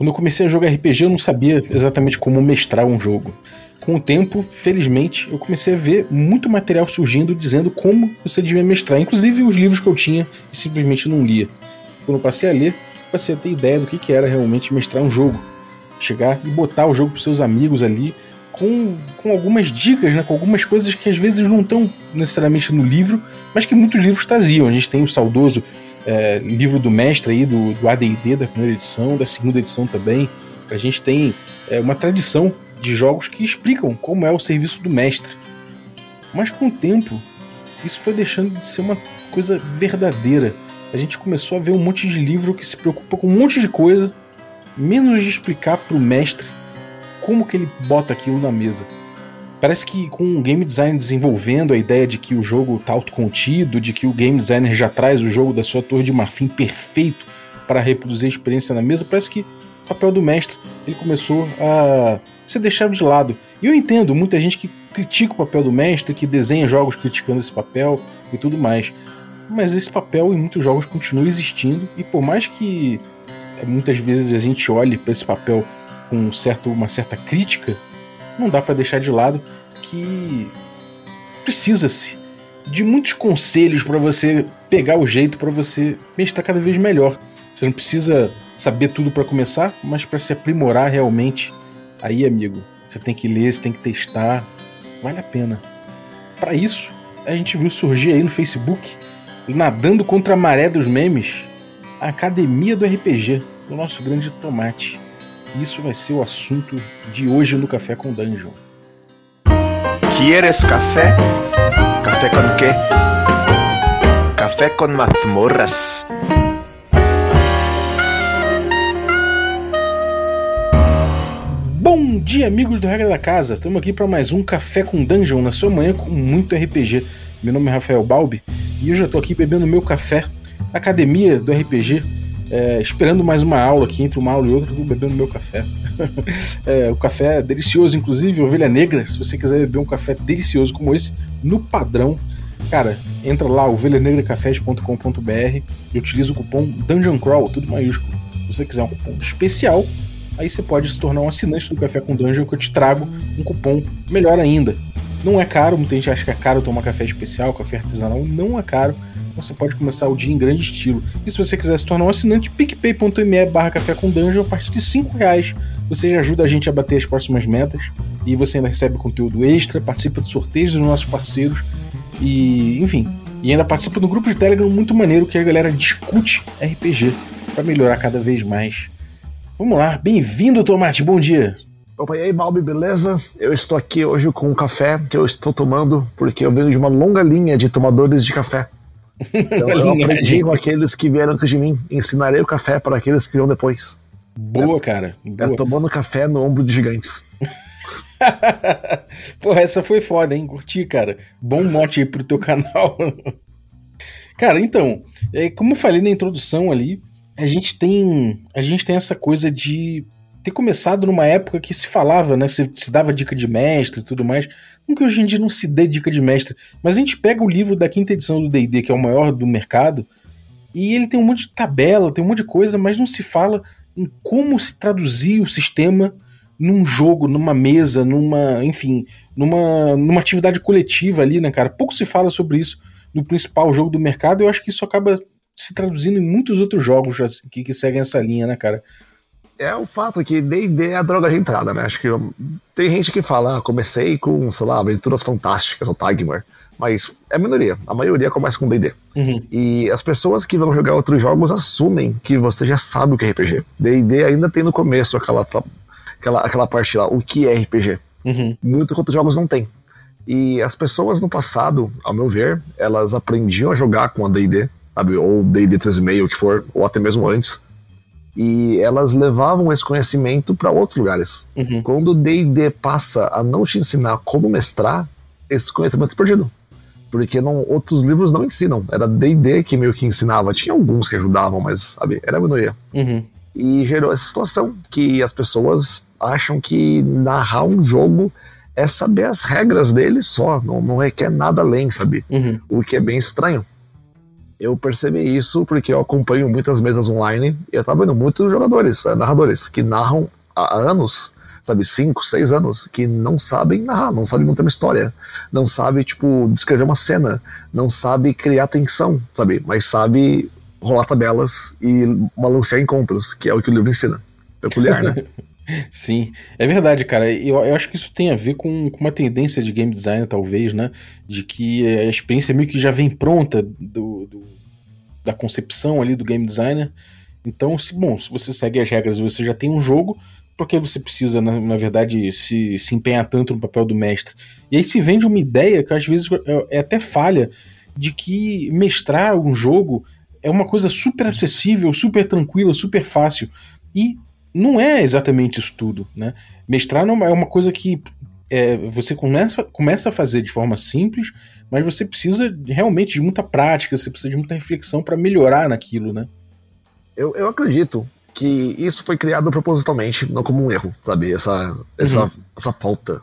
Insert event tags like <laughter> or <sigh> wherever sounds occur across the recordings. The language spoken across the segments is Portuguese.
Quando eu comecei a jogar RPG, eu não sabia exatamente como mestrar um jogo. Com o tempo, felizmente, eu comecei a ver muito material surgindo dizendo como você devia mestrar, inclusive os livros que eu tinha e simplesmente não lia. Quando eu passei a ler, passei a ter ideia do que, era realmente mestrar um jogo. Chegar e botar o jogo para seus amigos ali com, com algumas dicas, né, com algumas coisas que às vezes não estão necessariamente no livro, mas que muitos livros traziam. A gente tem o saudoso é, livro do mestre aí, do, do AD&D da primeira edição, da segunda edição também. A gente tem é, uma tradição de jogos que explicam como é o serviço do mestre. Mas com o tempo, isso foi deixando de ser uma coisa verdadeira. A gente começou a ver um monte de livro que se preocupa com um monte de coisa, menos de explicar para o mestre como que ele bota aquilo na mesa. Parece que com o game design desenvolvendo a ideia de que o jogo está autocontido, de que o game designer já traz o jogo da sua torre de marfim perfeito para reproduzir a experiência na mesa, parece que o papel do mestre ele começou a ser deixado de lado. E eu entendo muita gente que critica o papel do mestre, que desenha jogos criticando esse papel e tudo mais. Mas esse papel em muitos jogos continua existindo e por mais que eh, muitas vezes a gente olhe para esse papel com certo, uma certa crítica, não dá para deixar de lado que precisa-se de muitos conselhos para você pegar o jeito para você mestrar cada vez melhor. Você não precisa saber tudo para começar, mas para se aprimorar realmente, aí, amigo, você tem que ler, você tem que testar, vale a pena. Para isso, a gente viu surgir aí no Facebook, nadando contra a maré dos memes, a Academia do RPG, do nosso grande tomate. Isso vai ser o assunto de hoje no Café com Dungeon. ¿Quieres café? ¿Café con qué? Café con mazmorras. Bom dia, amigos do Regra da Casa. Estamos aqui para mais um Café com Dungeon na sua manhã com muito RPG. Meu nome é Rafael Balbi e eu estou aqui bebendo meu café na academia do RPG, é, esperando mais uma aula aqui, entre uma aula e outra, eu tô bebendo meu café. <laughs> é, o café é delicioso, inclusive, ovelha negra. Se você quiser beber um café delicioso como esse, no padrão, cara, entra lá, ovelhanegracafés.com.br e utiliza o cupom Dungeon Crawl, tudo maiúsculo. Se você quiser um cupom especial, aí você pode se tornar um assinante do Café com Dungeon que eu te trago um cupom melhor ainda. Não é caro, muita gente acha que é caro tomar café especial, café artesanal, não é caro você pode começar o dia em grande estilo. E se você quiser se tornar um assinante, picpay.me barra café com dungeon, a partir de 5 reais você já ajuda a gente a bater as próximas metas e você ainda recebe conteúdo extra, participa de sorteios dos nossos parceiros e, enfim, e ainda participa do grupo de Telegram muito maneiro que a galera discute RPG para melhorar cada vez mais. Vamos lá, bem-vindo, Tomate, bom dia. Opa, e aí, Balbi, beleza? Eu estou aqui hoje com um café que eu estou tomando porque eu venho de uma longa linha de tomadores de café. <laughs> Então, eu aprendi com aqueles que vieram antes de mim. Ensinarei o café para aqueles que virão depois. Boa, é, cara. Boa. É tomando café no ombro de gigantes. <laughs> Porra, essa foi foda, hein? Curti, cara. Bom mote aí pro teu canal. <laughs> cara, então, é, como eu falei na introdução ali, a gente tem a gente tem essa coisa de ter começado numa época que se falava, né? Se, se dava dica de mestre e tudo mais. Não que hoje em dia não se dê dica de mestre, mas a gente pega o livro da quinta edição do DD, que é o maior do mercado, e ele tem um monte de tabela, tem um monte de coisa, mas não se fala em como se traduzir o sistema num jogo, numa mesa, numa, enfim, numa, numa atividade coletiva ali, né, cara? Pouco se fala sobre isso no principal jogo do mercado, eu acho que isso acaba se traduzindo em muitos outros jogos assim, que, que seguem essa linha, né, cara? É o fato que D&D é a droga de entrada, né? Acho que eu, tem gente que fala, ah, comecei com, sei lá, Aventuras Fantásticas ou Tagmar, mas é a minoria. A maioria começa com D&D. Uhum. E as pessoas que vão jogar outros jogos assumem que você já sabe o que é RPG. D&D ainda tem no começo aquela, aquela, aquela parte lá, o que é RPG. Uhum. Muitos outros jogos não tem. E as pessoas no passado, ao meu ver, elas aprendiam a jogar com a D&D, sabe? Ou D&D 3.5, o que for, ou até mesmo antes e elas levavam esse conhecimento para outros lugares. Uhum. Quando o D&D passa a não te ensinar como mestrar, esse conhecimento é perdido. Porque não, outros livros não ensinam. Era D&D que meio que ensinava. Tinha alguns que ajudavam, mas, sabe, era a minoria. Uhum. E gerou essa situação que as pessoas acham que narrar um jogo é saber as regras dele só, não, não requer nada além, sabe? Uhum. O que é bem estranho. Eu percebi isso porque eu acompanho muitas mesas online e eu tava vendo muitos jogadores, eh, narradores, que narram há anos, sabe, cinco, seis anos, que não sabem narrar, não sabem montar uma história, não sabem, tipo, descrever uma cena, não sabem criar tensão, sabe, mas sabe rolar tabelas e balancear encontros, que é o que o livro ensina. Peculiar, né? <laughs> Sim, é verdade, cara. Eu, eu acho que isso tem a ver com, com uma tendência de game design, talvez, né? De que a experiência meio que já vem pronta do, do da concepção ali do game designer. Então, se, bom, se você segue as regras e você já tem um jogo, porque você precisa, na, na, verdade, se, se empenhar tanto no papel do mestre? E aí se vende uma ideia que às vezes é, é até falha de que mestrar um jogo é uma coisa super acessível, super tranquila, super fácil. E não é exatamente isso tudo, né? Mestrar é uma coisa que é, você começa, começa a fazer de forma simples, mas você precisa realmente de muita prática, você precisa de muita reflexão para melhorar naquilo, né? Eu, eu acredito que isso foi criado propositalmente, não como um erro, sabe? Essa, essa, uhum. essa falta.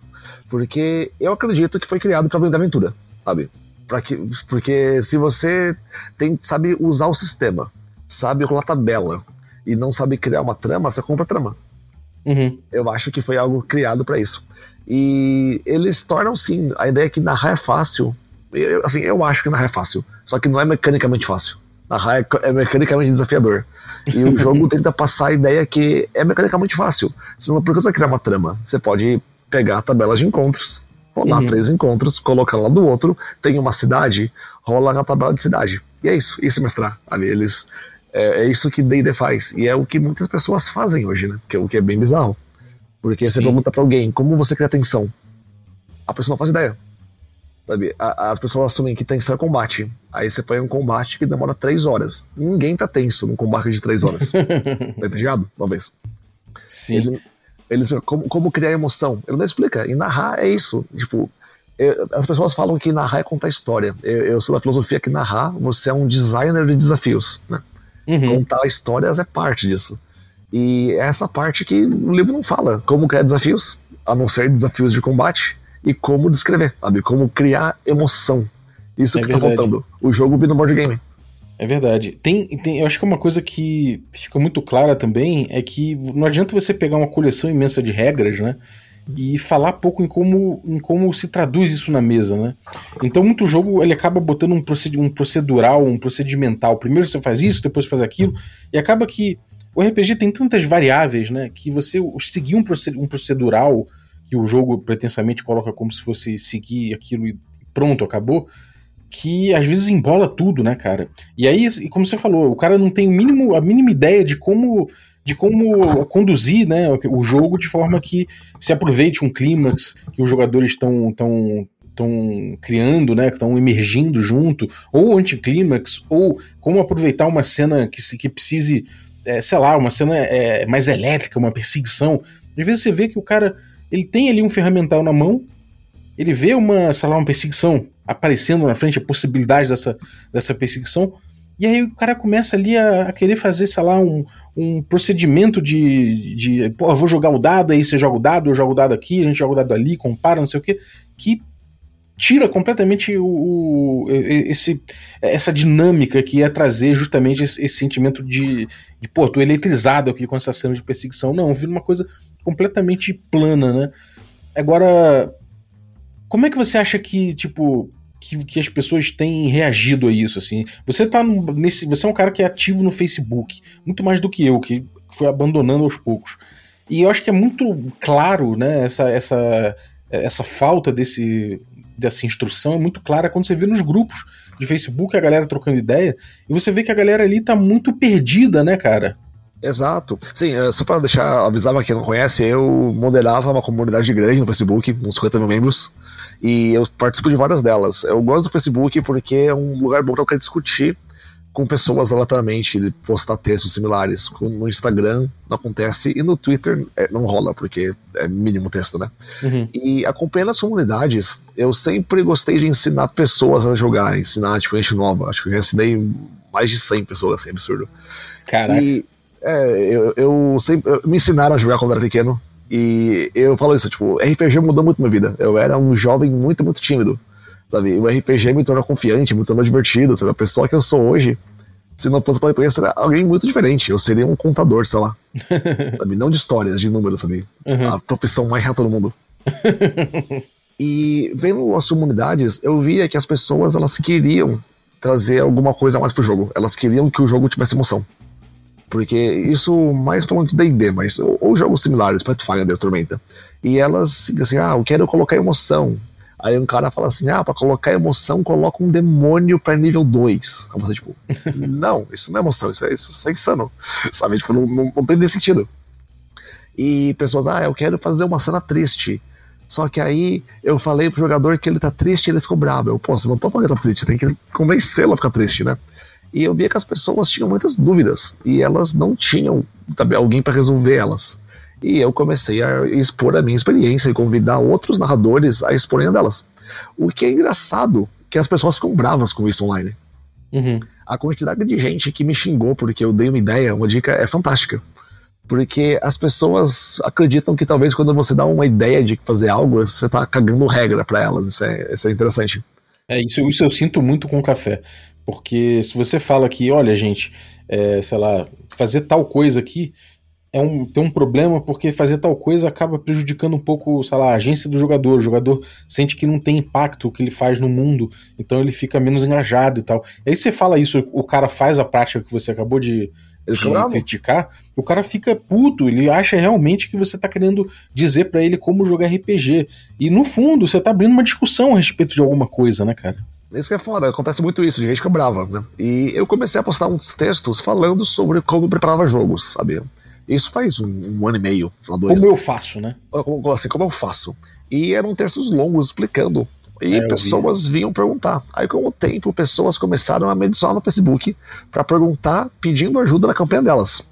Porque eu acredito que foi criado para vender aventura, sabe? Pra que, porque se você tem, sabe usar o sistema, sabe rolar tabela, e não sabe criar uma trama, você compra trama. Uhum. Eu acho que foi algo criado para isso. E eles tornam, sim, a ideia que narrar é fácil. Eu, assim, eu acho que narrar é fácil, só que não é mecanicamente fácil. Narrar é, é mecanicamente desafiador. E o <laughs> jogo tenta passar a ideia que é mecanicamente fácil. Você não precisa criar uma trama. Você pode pegar tabelas de encontros, rolar uhum. três encontros, colocar lá do outro, tem uma cidade, rola na tabela de cidade. E é isso, isso é mestrar. Ali eles é, é isso que D&D faz. E é o que muitas pessoas fazem hoje, né? Que é o que é bem bizarro. Porque Sim. você pergunta pra alguém como você cria tensão. A pessoa não faz ideia. Sabe? A, as pessoas assumem que tensão é combate. Aí você põe um combate que demora três horas. Ninguém tá tenso num combate de três horas. <laughs> tá entendendo? Talvez. Sim. Ele, eles, como, como criar emoção? Ele não explica. E narrar é isso. Tipo, eu, as pessoas falam que narrar é contar história. Eu, eu sou da filosofia que narrar, você é um designer de desafios, né? Uhum. Contar histórias é parte disso. E é essa parte que o livro não fala. Como criar desafios, a não ser desafios de combate, e como descrever, sabe? Como criar emoção. Isso é que tá verdade. tá faltando. O jogo no board game. É verdade. Tem, tem, eu acho que uma coisa que fica muito clara também é que não adianta você pegar uma coleção imensa de regras, né? E falar pouco em como, em como se traduz isso na mesa, né? Então, muito jogo ele acaba botando um, proced um procedural, um procedimental. Primeiro você faz isso, depois faz aquilo, e acaba que o RPG tem tantas variáveis, né? Que você seguir um, um procedural que o jogo pretensamente coloca como se fosse seguir aquilo e pronto, acabou. Que às vezes embola tudo, né, cara? E aí, como você falou, o cara não tem o mínimo, a mínima ideia de como de como conduzir né, o jogo de forma que se aproveite um clímax que os jogadores estão tão, estão criando, né, que estão emergindo junto, ou anticlímax, ou como aproveitar uma cena que, que precise, é, sei lá, uma cena é, mais elétrica, uma perseguição. Às vezes você vê que o cara ele tem ali um ferramental na mão, ele vê uma, sei lá, uma perseguição aparecendo na frente, a possibilidade dessa, dessa perseguição, e aí o cara começa ali a, a querer fazer, sei lá, um, um procedimento de, de pô, vou jogar o dado, aí você joga o dado, eu jogo o dado aqui, a gente joga o dado ali, compara, não sei o que, que tira completamente o, o, esse, essa dinâmica que ia trazer justamente esse, esse, sentimento de, de, pô, tô eletrizado aqui com essa cena de perseguição. Não, vira uma coisa completamente plana, né? Agora, como é que você acha que, tipo, que, que as pessoas têm reagido a isso, assim. Você tá nesse. Você é um cara que é ativo no Facebook, muito mais do que eu, que foi abandonando aos poucos. E eu acho que é muito claro, né, essa, essa, essa falta desse, dessa instrução é muito clara quando você vê nos grupos de Facebook a galera trocando ideia, e você vê que a galera ali tá muito perdida, né, cara? Exato. Sim, é, só para deixar avisar pra quem não conhece, eu moderava uma comunidade grande no Facebook, uns 50 mil membros. E eu participo de várias delas. Eu gosto do Facebook porque é um lugar bom para discutir com pessoas aleatoriamente, postar textos similares. No Instagram não acontece e no Twitter é, não rola, porque é mínimo texto, né? Uhum. E acompanhando as comunidades, eu sempre gostei de ensinar pessoas a jogar, ensinar, tipo, gente nova. Acho que eu já ensinei mais de 100 pessoas, assim, absurdo. Caraca. E é, eu, eu sempre. Eu, me ensinaram a jogar quando era pequeno. E eu falo isso, tipo, RPG mudou muito minha vida. Eu era um jovem muito, muito tímido. Sabe? O RPG me torna confiante, me torna divertido, sabe? A pessoa que eu sou hoje, se não fosse pela RPG, seria alguém muito diferente. Eu seria um contador, sei lá. <laughs> sabe? Não de histórias, de números, sabe? Uhum. A profissão mais reta do mundo. <laughs> e vendo as comunidades, eu via que as pessoas, elas queriam trazer alguma coisa a mais pro jogo. Elas queriam que o jogo tivesse emoção. Porque isso, mais falando de D&D, mas ou, ou jogos similares, Pathfinder, Tormenta. E elas, assim, ah, eu quero colocar emoção. Aí um cara fala assim: ah, pra colocar emoção, coloca um demônio pra nível 2. Aí você, tipo, <laughs> não, isso não é emoção, isso é, isso é insano. <laughs> Sabe? Tipo, não, não, não tem nem sentido. E pessoas, ah, eu quero fazer uma cena triste. Só que aí eu falei pro jogador que ele tá triste e ele ficou bravo. Eu, pô, você não pode falar que tá triste, tem que convencê-lo a ficar triste, né? E eu via que as pessoas tinham muitas dúvidas e elas não tinham sabe, alguém para resolver elas. E eu comecei a expor a minha experiência e convidar outros narradores a exporem delas. O que é engraçado que as pessoas ficam bravas com isso online. Uhum. A quantidade de gente que me xingou porque eu dei uma ideia, uma dica, é fantástica. Porque as pessoas acreditam que talvez quando você dá uma ideia de fazer algo, você tá cagando regra para elas. Isso é, isso é interessante. É, isso, isso eu sinto muito com o café. Porque se você fala que, olha, gente, é, sei lá, fazer tal coisa aqui é um, tem um problema porque fazer tal coisa acaba prejudicando um pouco, sei lá, a agência do jogador. O jogador sente que não tem impacto o que ele faz no mundo, então ele fica menos engajado e tal. E aí você fala isso, o cara faz a prática que você acabou de, de criticar, o cara fica puto, ele acha realmente que você tá querendo dizer para ele como jogar RPG. E no fundo, você tá abrindo uma discussão a respeito de alguma coisa, né, cara? Isso que é foda, acontece muito isso, de gente que é brava, né? E eu comecei a postar uns textos falando sobre como eu preparava jogos, sabe? Isso faz um, um ano e meio, dois. Como eu faço, né? Como, assim, como eu faço. E eram textos longos explicando. E é, pessoas vinham perguntar. Aí, com o tempo, pessoas começaram a me adicionar no Facebook para perguntar, pedindo ajuda na campanha delas.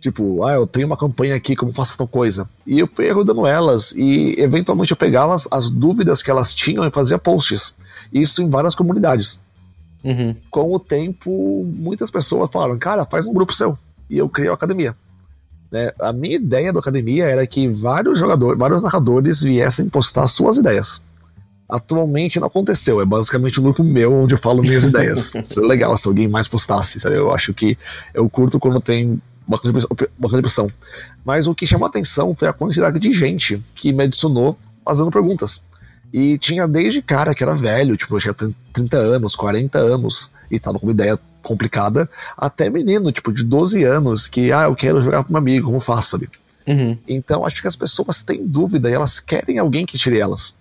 Tipo, ah, eu tenho uma campanha aqui, como faço tal coisa? E eu fui ajudando elas e, eventualmente, eu pegava as, as dúvidas que elas tinham e fazia posts. Isso em várias comunidades. Uhum. Com o tempo, muitas pessoas falaram, cara, faz um grupo seu. E eu criei a academia. Né? A minha ideia da academia era que vários jogadores, vários narradores viessem postar suas ideias. Atualmente não aconteceu, é basicamente um grupo meu onde eu falo minhas <laughs> ideias. Seria legal se alguém mais postasse, sabe? Eu acho que eu curto quando tem uma contribuição. Mas o que chamou a atenção foi a quantidade de gente que me adicionou fazendo perguntas. E tinha desde cara que era velho, tipo, eu tinha 30 anos, 40 anos, e tava com uma ideia complicada, até menino, tipo, de 12 anos, que, ah, eu quero jogar com um amigo, como faço, sabe? Uhum. Então, acho que as pessoas têm dúvida e elas querem alguém que tire elas.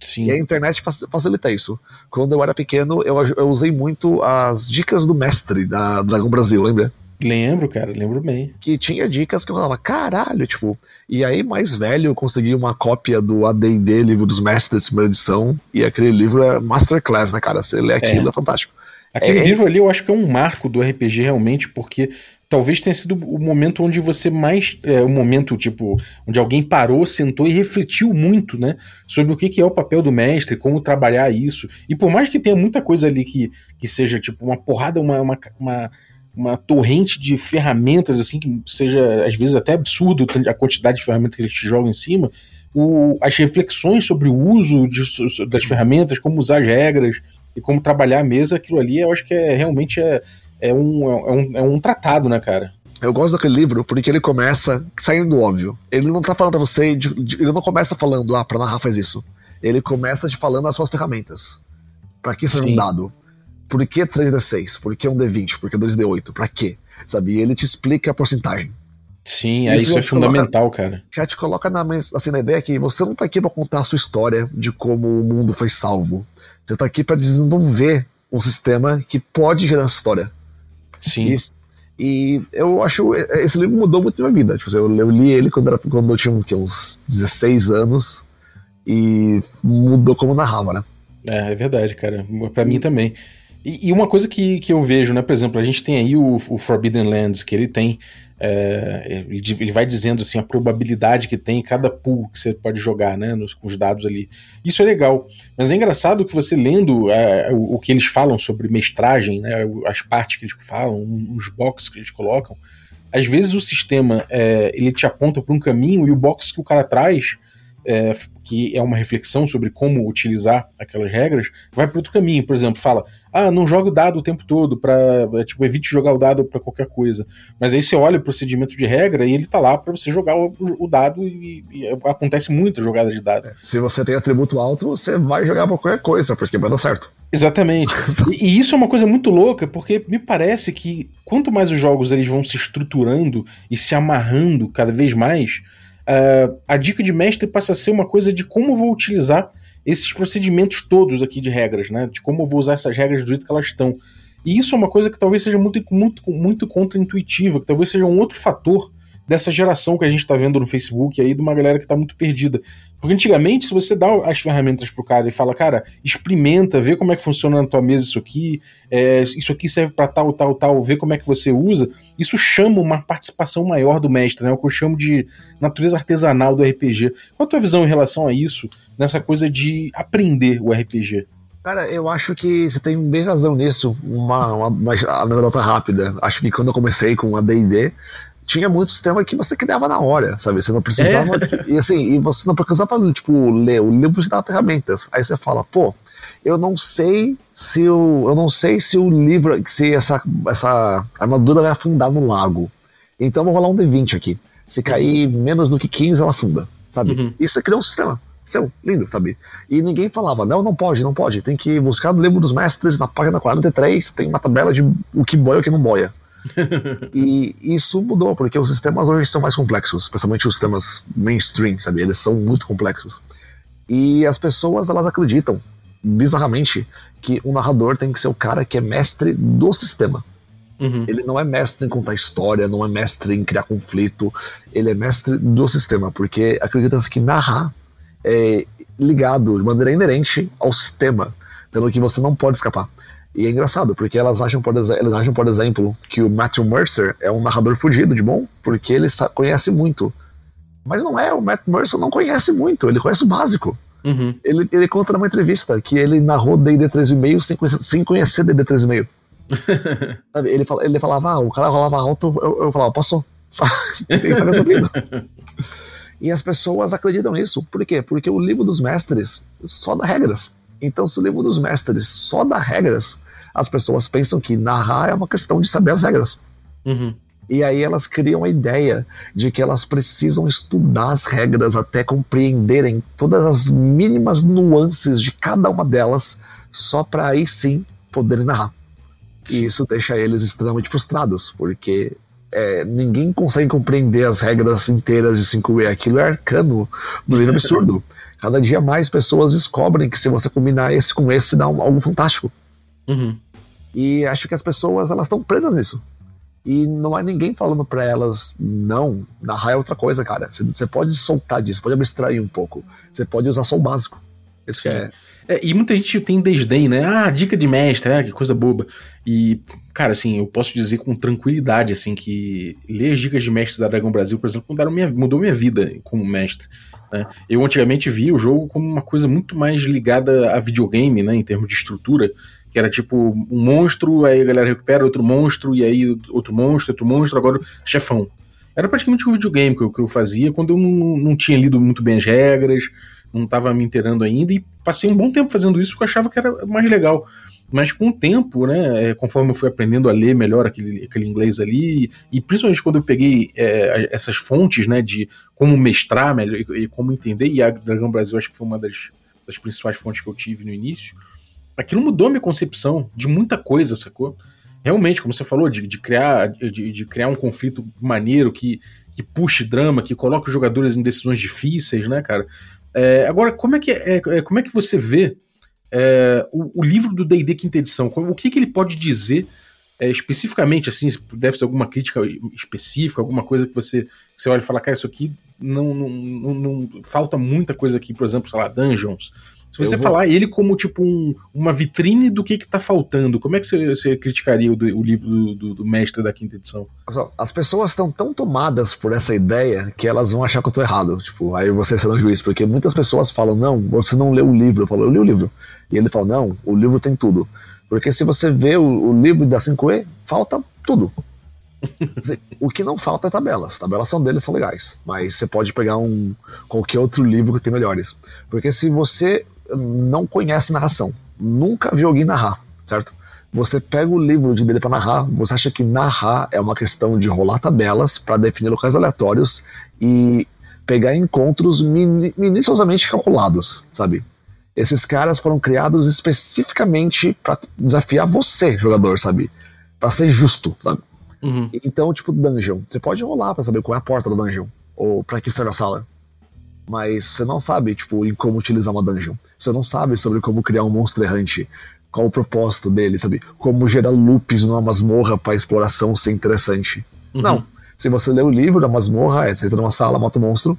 Sim. E a internet facilita isso. Quando eu era pequeno, eu, eu usei muito as dicas do mestre da Dragão Brasil, lembra? Lembro, cara, lembro bem. Que tinha dicas que eu falava, caralho, tipo. E aí, mais velho, eu consegui uma cópia do ADD, livro dos mestres, primeira edição. E aquele livro é Masterclass, né, cara? Você lê aquilo, é, é fantástico. Aquele é, livro ali eu acho que é um marco do RPG realmente, porque talvez tenha sido o momento onde você mais. É, o momento, tipo, onde alguém parou, sentou e refletiu muito, né? Sobre o que, que é o papel do mestre, como trabalhar isso. E por mais que tenha muita coisa ali que, que seja, tipo, uma porrada, uma, uma, uma uma torrente de ferramentas, assim, que seja às vezes até absurdo a quantidade de ferramentas que eles te jogam em cima, o, as reflexões sobre o uso de, das ferramentas, como usar as regras, e como trabalhar a mesa, aquilo ali eu acho que é realmente é, é, um, é, um, é um tratado, né, cara? Eu gosto daquele livro porque ele começa saindo do óbvio. Ele não tá falando pra você, de, de, ele não começa falando, ah, pra narrar faz isso. Ele começa te falando as suas ferramentas. Pra que isso é um dado? Por que 3D6? Por que um D20? Por que 2D8? Pra quê? Sabe? E ele te explica a porcentagem. Sim, isso, isso é fundamental, coloca, cara. Já te coloca na, assim, na ideia que você não tá aqui pra contar a sua história de como o mundo foi salvo. Você está aqui para desenvolver um sistema que pode gerar história. Sim. E, e, eu acho. Esse livro mudou muito a minha vida. Tipo, eu, eu li ele quando, era, quando eu tinha uns 16 anos e mudou como narrava, né? É, é verdade, cara. Para mim também. E, e, uma coisa que, que eu vejo, né? Por exemplo, a gente tem aí o, o Forbidden Lands, que ele tem é, ele vai dizendo assim a probabilidade que tem em cada pool que você pode jogar, né, nos, com os dados ali. Isso é legal, mas é engraçado que você lendo é, o, o, que eles falam sobre mestragem, né, as partes que eles falam, os boxes que eles colocam, às vezes o sistema é, ele te aponta para um caminho e o box que o cara traz é, que é uma reflexão sobre como utilizar aquelas regras, vai para outro caminho. Por exemplo, fala: ah, não joga o dado o tempo todo, para é, tipo, evite jogar o dado para qualquer coisa. Mas aí você olha o procedimento de regra e ele tá lá para você jogar o, o dado e, e, acontece muita jogada de dado. É, se você tem atributo alto, você vai jogar pra qualquer coisa, porque vai dar certo. Exatamente. <laughs> e, e, isso é uma coisa muito louca, porque me parece que quanto mais os jogos eles vão se estruturando e se amarrando cada vez mais, uh, a dica de mestre passa a ser uma coisa de como eu vou utilizar esses procedimentos todos aqui de regras, né? De como eu vou usar essas regras do jeito que elas estão. E isso é uma coisa que talvez seja muito, muito, muito contra-intuitiva, que talvez seja um outro fator dessa geração que a gente está vendo no Facebook aí, de uma galera que está muito perdida. Porque antigamente, se você dá as ferramentas pro cara e fala, cara, experimenta, vê como é que funciona na tua mesa isso aqui, é, isso aqui serve para tal, tal, tal, vê como é que você usa, isso chama uma participação maior do mestre, né? O que eu chamo de natureza artesanal do RPG. Qual a tua visão em relação a isso, nessa coisa de aprender o RPG? Cara, eu acho que você tem bem razão nisso. Uma, uma, uma anedota rápida. Acho que quando eu comecei com a D&D, tinha muito sistema que você criava na hora, sabe? Você não precisava. É. <laughs> E assim, e você não precisava, tipo, ler. O livro te dava ferramentas. Aí você fala, pô, eu não sei se o. Eu não sei se o livro. Se essa, essa armadura vai afundar no lago. Então eu vou rolar um D20 aqui. Se cair menos do que 15, ela afunda. Sabe? Uhum. E você criou um sistema. Seu, lindo, sabe? E ninguém falava, não, não pode, não pode. Tem que buscar no livro dos mestres, na página 43, tem uma tabela de o que boia e o que não boia. E isso mudou, porque os sistemas hoje são mais complexos, especialmente os sistemas mainstream, sabe? Eles são muito complexos. E as pessoas, elas acreditam, bizarramente, que o narrador tem que ser o cara que é mestre do sistema. Uhum. Ele não é mestre em contar história, não é mestre em criar conflito, ele é mestre do sistema, porque acredita-se que narrar é ligado de maneira inerente ao sistema, pelo que você não pode escapar. E é engraçado, porque elas acham, por, elas acham, por exemplo, que o Matthew Mercer é um narrador fugido de bom, porque ele conhece muito. Mas não é, o Matt Mercer não conhece muito, ele conhece o básico. Uhum. Ele, ele conta numa entrevista que ele narrou D&D 3.5 sem conhecer, sem conhecer D&D 3.5. <laughs> ele, fala, ele falava, ah, o cara rolava alto, eu, eu falava, passou. <laughs> <laughs> e as pessoas acreditam nisso. Por quê? Porque o livro dos mestres só dá regras. Então, se o livro dos mestres só dá regras, as pessoas pensam que narrar é uma questão de saber as regras. Uhum. E aí elas criam a ideia de que elas precisam estudar as regras até compreenderem todas as mínimas nuances de cada uma delas, só para aí sim poderem narrar. E isso deixa eles extremamente frustrados, porque é, ninguém consegue compreender as regras inteiras de 5E. Aquilo é arcano do livro absurdo. <laughs> Cada dia mais pessoas descobrem que se você combinar esse com esse, dá um, algo fantástico. Uhum. E acho que as pessoas elas estão presas nisso. E não há ninguém falando para elas, não, narrar é outra coisa, cara. Você pode soltar disso, pode abstrair um pouco. Você pode usar só o básico. Isso que é. é. E muita gente tem desdém, né? Ah, dica de mestre, ah, que coisa boba. E, cara, assim, eu posso dizer com tranquilidade, assim, que ler as dicas de mestre da Dragon Brasil, por exemplo, minha, mudou minha vida como mestre. Né? Eu antigamente via o jogo como uma coisa muito mais ligada a videogame, né, em termos de estrutura, que era tipo um monstro, aí a galera recupera outro monstro, e aí outro monstro, outro monstro, agora chefão. Era praticamente um videogame que eu, que eu fazia quando eu não, não tinha lido muito bem as regras, não estava me inteirando ainda, e passei um bom tempo fazendo isso porque eu achava que era mais legal. Mas com o tempo, né, é, conforme eu fui aprendendo a ler melhor aquele, aquele inglês ali, e principalmente quando eu peguei é, essas fontes, né, de como mestrar melhor e, e, como entender, e a Dragão Brasil acho que foi uma das, das principais fontes que eu tive no início, aquilo mudou a minha concepção de muita coisa, sacou? Realmente, como você falou, de, de criar, de, de, criar um conflito maneiro que, que puxe drama, que coloque os jogadores em decisões difíceis, né, cara? É, agora, como é, que, é, é como é que você vê é, o, o, livro do D&D quinta edição, o que, que ele pode dizer é, especificamente, assim, deve ser alguma crítica específica, alguma coisa que você, você olha e fala, cara, isso aqui não, não, não, não falta muita coisa aqui, por exemplo, sei lá, Dungeons, se você vou... falar ele como tipo um, uma vitrine do que, que tá faltando, como é que você, você criticaria o, o livro do, do, do, mestre da quinta edição? As pessoas estão tão tomadas por essa ideia que elas vão achar que eu tô errado. Tipo, aí você será um juiz, porque muitas pessoas falam, não, você não leu o livro. Eu falo, eu li o livro. E ele fala, não, o livro tem tudo. Porque se você vê o, o livro da 5E, falta tudo. o que não falta é tabelas. Tabelas são deles, são legais. Mas você pode pegar um qualquer outro livro que tem melhores. Porque se você não conhece narração, nunca viu alguém narrar, certo? Você pega o livro de dele para narrar, você acha que narrar é uma questão de rolar tabelas para definir locais aleatórios e pegar encontros minuciosamente calculados, sabe? Esses caras foram criados especificamente para desafiar você, jogador, sabe? Para ser justo, sabe? Uhum. Então, tipo, dungeon. Você pode rolar para saber qual é a porta da dungeon, ou para que serve a sala. Mas você não sabe, tipo, em como utilizar uma dungeon. Você não sabe sobre como criar um monstro errante qual o propósito dele, sabe? Como gerar loops numa masmorra para exploração ser interessante. Uhum. Não. Se você lê o livro da masmorra, é, você entra numa sala, mata um monstro,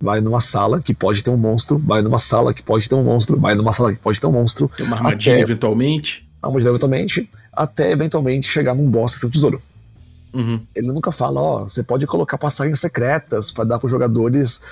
vai numa sala que pode ter um monstro, vai numa sala que pode ter um monstro, vai numa sala que pode ter um monstro. Tem uma armadilha até, eventualmente. Uma armadilha eventualmente, até eventualmente chegar num boss um tesouro. Uhum. Ele nunca fala, ó, você pode colocar passagens secretas para dar para os jogadores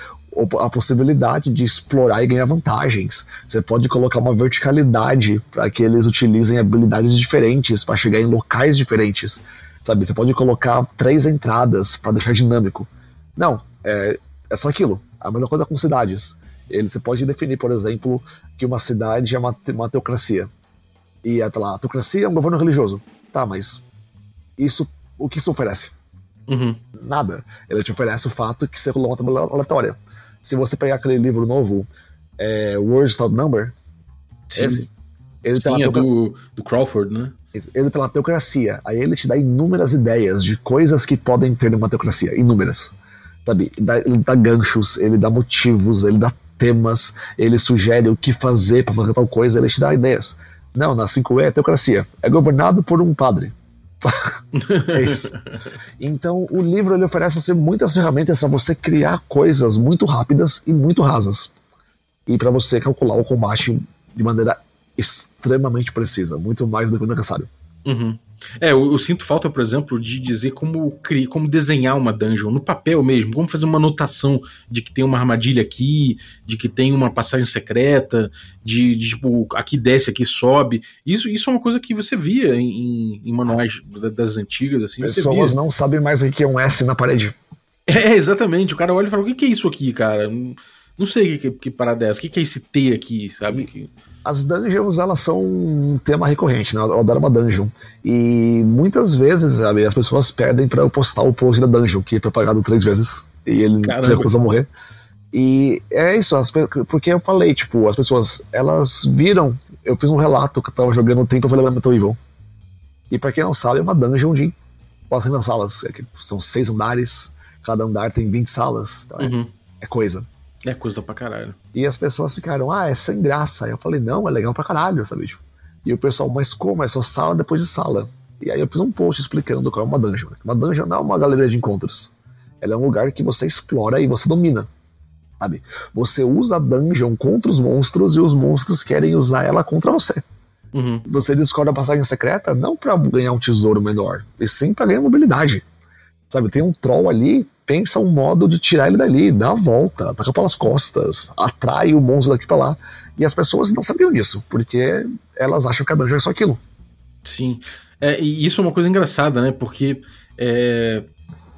a possibilidade de explorar e ganhar vantagens. Você pode colocar uma verticalidade para que eles utilizem habilidades diferentes para chegar em locais diferentes. Sabe, você pode colocar três entradas para deixar dinâmico. Não, é, é só aquilo. A mesma coisa com cidades. Ele, você pode definir, por exemplo, que uma cidade é uma, uma teocracia. E até lá, a teocracia é um governo religioso. Tá, mas isso, o que isso oferece? Uhum. Nada. Ele te oferece o fato que você rolou uma tabela aleatória se você pegar aquele livro novo, é, Words Without Number, Sim. esse, ele Sim, tem é do, do Crawford, né? Ele tem uma teocracia. Aí ele te dá inúmeras ideias de coisas que podem ter numa teocracia. Inúmeras. Sabe? Ele dá, ganchos, ele dá motivos, ele dá temas, ele sugere o que fazer para fazer tal coisa, ele te dá ideias. Não, na 5E é teocracia. É governado por um padre. <laughs> é isso. Então, o livro ele oferece assim, muitas ferramentas para você criar coisas muito rápidas e muito rasas. E para você calcular o combate de maneira extremamente precisa, muito mais do que necessário. Uhum. É, eu, eu, sinto falta, por exemplo, de dizer como, criar, como desenhar uma dungeon no papel mesmo, como fazer uma anotação de que tem uma armadilha aqui, de que tem uma passagem secreta, de, de tipo, aqui desce, aqui sobe. Isso, isso é uma coisa que você via em, em manuais das antigas, assim. Pessoas não sabem mais o que é um S na parede. É, exatamente. O cara olha e fala: o que é isso aqui, cara? Não sei que, que parada é essa. O que é esse T aqui, sabe? E as dungeons, elas são um tema recorrente, né? Eu adoro uma dungeon. E muitas vezes, sabe, as pessoas pedem para eu postar o post da dungeon, que foi pagado três vezes, e ele Caramba. se recusa a morrer. E é isso, as, porque eu falei, tipo, as pessoas, elas viram, eu fiz um relato que eu tava jogando o Temple of Elemental Evil. E pra quem não sabe, é uma dungeon de 400 salas, é são seis andares, cada andar tem 20 salas, tá? uhum. é coisa. É coisa pra caralho. E as pessoas ficaram, ah, é sem graça. Aí eu falei, não, é legal pra caralho, sabe? Tipo, e o pessoal, mas como? É só sala depois de sala. E aí eu fiz um post explicando qual é uma dungeon. Uma dungeon não é uma galeria de encontros. Ela é um lugar que você explora e você domina. Sabe? Você usa a dungeon contra os monstros e os monstros querem usar ela contra você. Uhum. Você descobre a passagem secreta não para ganhar um tesouro menor, e sim para ganhar mobilidade. Sabe, tem um troll ali pensa um modo de tirar ele dali, dá a volta, ataca pelas costas, atrai o monstro daqui para lá. E as pessoas não sabiam disso, porque elas acham que a dungeon é só aquilo. Sim. É, e isso é uma coisa engraçada, né? Porque é,